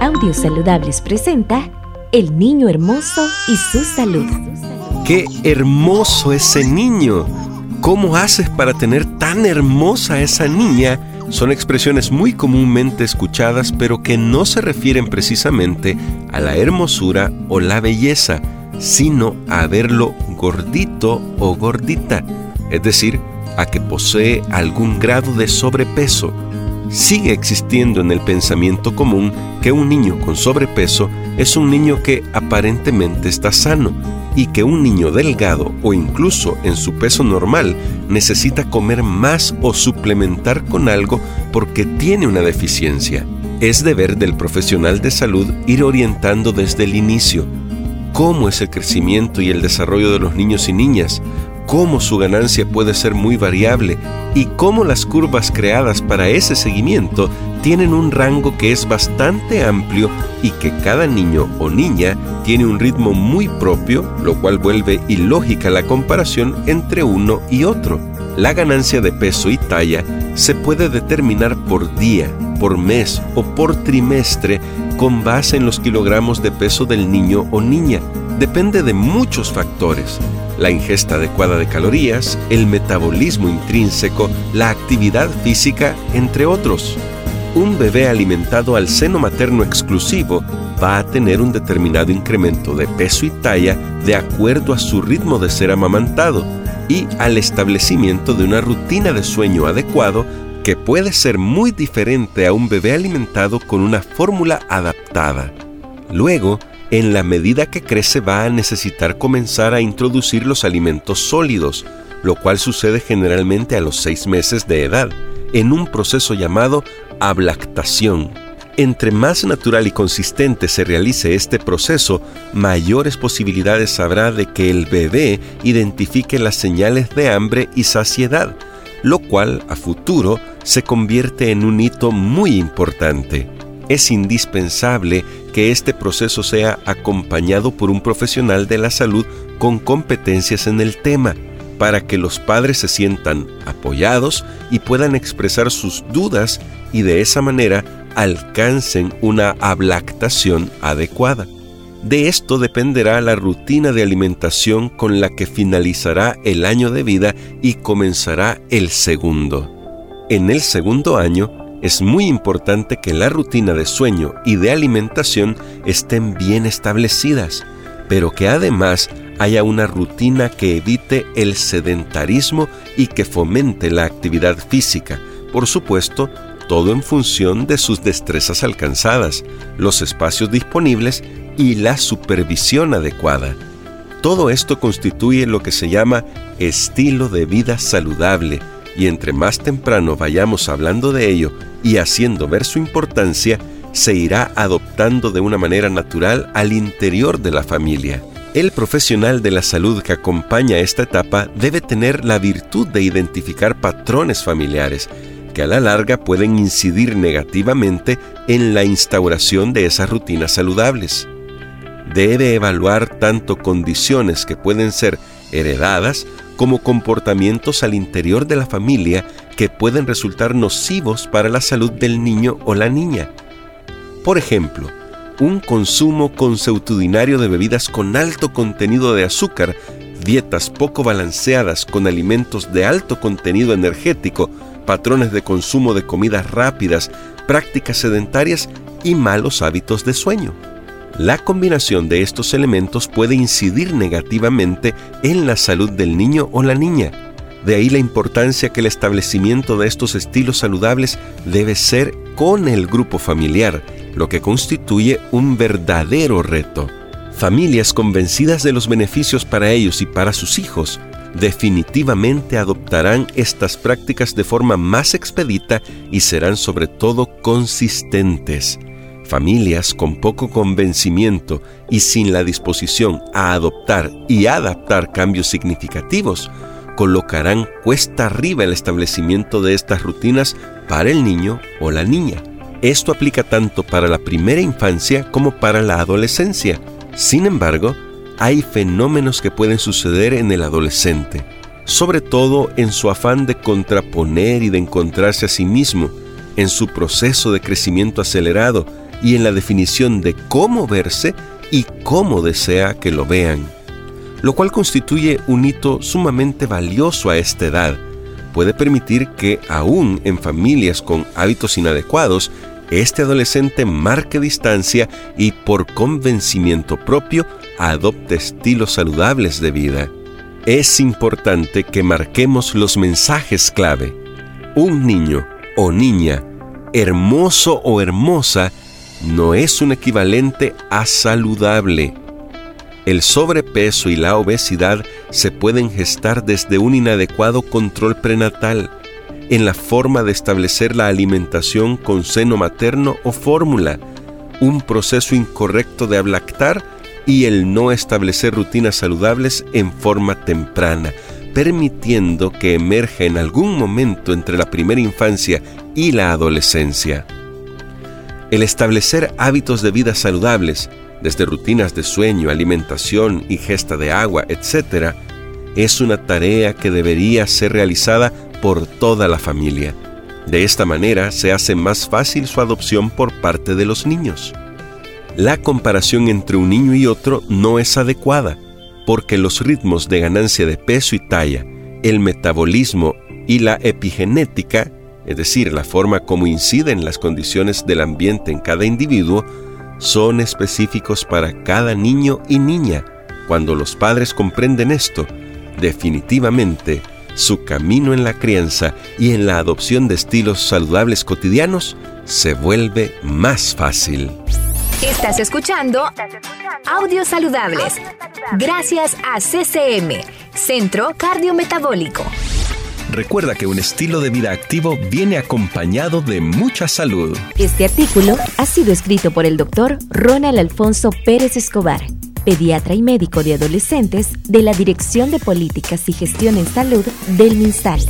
Audios Saludables presenta El Niño Hermoso y su salud. ¡Qué hermoso ese niño! ¿Cómo haces para tener tan hermosa esa niña? Son expresiones muy comúnmente escuchadas pero que no se refieren precisamente a la hermosura o la belleza, sino a verlo gordito o gordita, es decir, a que posee algún grado de sobrepeso. Sigue existiendo en el pensamiento común que un niño con sobrepeso es un niño que aparentemente está sano y que un niño delgado o incluso en su peso normal necesita comer más o suplementar con algo porque tiene una deficiencia. Es deber del profesional de salud ir orientando desde el inicio cómo es el crecimiento y el desarrollo de los niños y niñas, cómo su ganancia puede ser muy variable y cómo las curvas creadas para ese seguimiento tienen un rango que es bastante amplio y que cada niño o niña tiene un ritmo muy propio, lo cual vuelve ilógica la comparación entre uno y otro. La ganancia de peso y talla se puede determinar por día, por mes o por trimestre con base en los kilogramos de peso del niño o niña. Depende de muchos factores la ingesta adecuada de calorías, el metabolismo intrínseco, la actividad física, entre otros. Un bebé alimentado al seno materno exclusivo va a tener un determinado incremento de peso y talla de acuerdo a su ritmo de ser amamantado y al establecimiento de una rutina de sueño adecuado que puede ser muy diferente a un bebé alimentado con una fórmula adaptada. Luego, en la medida que crece va a necesitar comenzar a introducir los alimentos sólidos, lo cual sucede generalmente a los seis meses de edad, en un proceso llamado ablactación. Entre más natural y consistente se realice este proceso, mayores posibilidades habrá de que el bebé identifique las señales de hambre y saciedad, lo cual a futuro se convierte en un hito muy importante. Es indispensable que este proceso sea acompañado por un profesional de la salud con competencias en el tema, para que los padres se sientan apoyados y puedan expresar sus dudas y de esa manera alcancen una ablactación adecuada. De esto dependerá la rutina de alimentación con la que finalizará el año de vida y comenzará el segundo. En el segundo año, es muy importante que la rutina de sueño y de alimentación estén bien establecidas, pero que además haya una rutina que evite el sedentarismo y que fomente la actividad física. Por supuesto, todo en función de sus destrezas alcanzadas, los espacios disponibles y la supervisión adecuada. Todo esto constituye lo que se llama estilo de vida saludable, y entre más temprano vayamos hablando de ello y haciendo ver su importancia, se irá adoptando de una manera natural al interior de la familia. El profesional de la salud que acompaña esta etapa debe tener la virtud de identificar patrones familiares que a la larga pueden incidir negativamente en la instauración de esas rutinas saludables. Debe evaluar tanto condiciones que pueden ser heredadas como comportamientos al interior de la familia que pueden resultar nocivos para la salud del niño o la niña. Por ejemplo, un consumo consuetudinario de bebidas con alto contenido de azúcar, dietas poco balanceadas con alimentos de alto contenido energético, patrones de consumo de comidas rápidas, prácticas sedentarias y malos hábitos de sueño. La combinación de estos elementos puede incidir negativamente en la salud del niño o la niña. De ahí la importancia que el establecimiento de estos estilos saludables debe ser con el grupo familiar, lo que constituye un verdadero reto. Familias convencidas de los beneficios para ellos y para sus hijos definitivamente adoptarán estas prácticas de forma más expedita y serán sobre todo consistentes. Familias con poco convencimiento y sin la disposición a adoptar y adaptar cambios significativos colocarán cuesta arriba el establecimiento de estas rutinas para el niño o la niña. Esto aplica tanto para la primera infancia como para la adolescencia. Sin embargo, hay fenómenos que pueden suceder en el adolescente, sobre todo en su afán de contraponer y de encontrarse a sí mismo, en su proceso de crecimiento acelerado y en la definición de cómo verse y cómo desea que lo vean, lo cual constituye un hito sumamente valioso a esta edad. Puede permitir que, aún en familias con hábitos inadecuados, este adolescente marque distancia y por convencimiento propio adopte estilos saludables de vida. Es importante que marquemos los mensajes clave. Un niño o niña, hermoso o hermosa, no es un equivalente a saludable. El sobrepeso y la obesidad se pueden gestar desde un inadecuado control prenatal, en la forma de establecer la alimentación con seno materno o fórmula, un proceso incorrecto de ablactar y el no establecer rutinas saludables en forma temprana, permitiendo que emerja en algún momento entre la primera infancia y la adolescencia. El establecer hábitos de vida saludables, desde rutinas de sueño, alimentación, ingesta de agua, etc., es una tarea que debería ser realizada por toda la familia. De esta manera se hace más fácil su adopción por parte de los niños. La comparación entre un niño y otro no es adecuada, porque los ritmos de ganancia de peso y talla, el metabolismo y la epigenética, es decir, la forma como inciden las condiciones del ambiente en cada individuo, son específicos para cada niño y niña. Cuando los padres comprenden esto, definitivamente su camino en la crianza y en la adopción de estilos saludables cotidianos se vuelve más fácil. Estás escuchando Audios Saludables. Gracias a CCM, Centro Cardiometabólico. Recuerda que un estilo de vida activo viene acompañado de mucha salud. Este artículo ha sido escrito por el doctor Ronald Alfonso Pérez Escobar, pediatra y médico de adolescentes de la Dirección de Políticas y Gestión en Salud del MinSal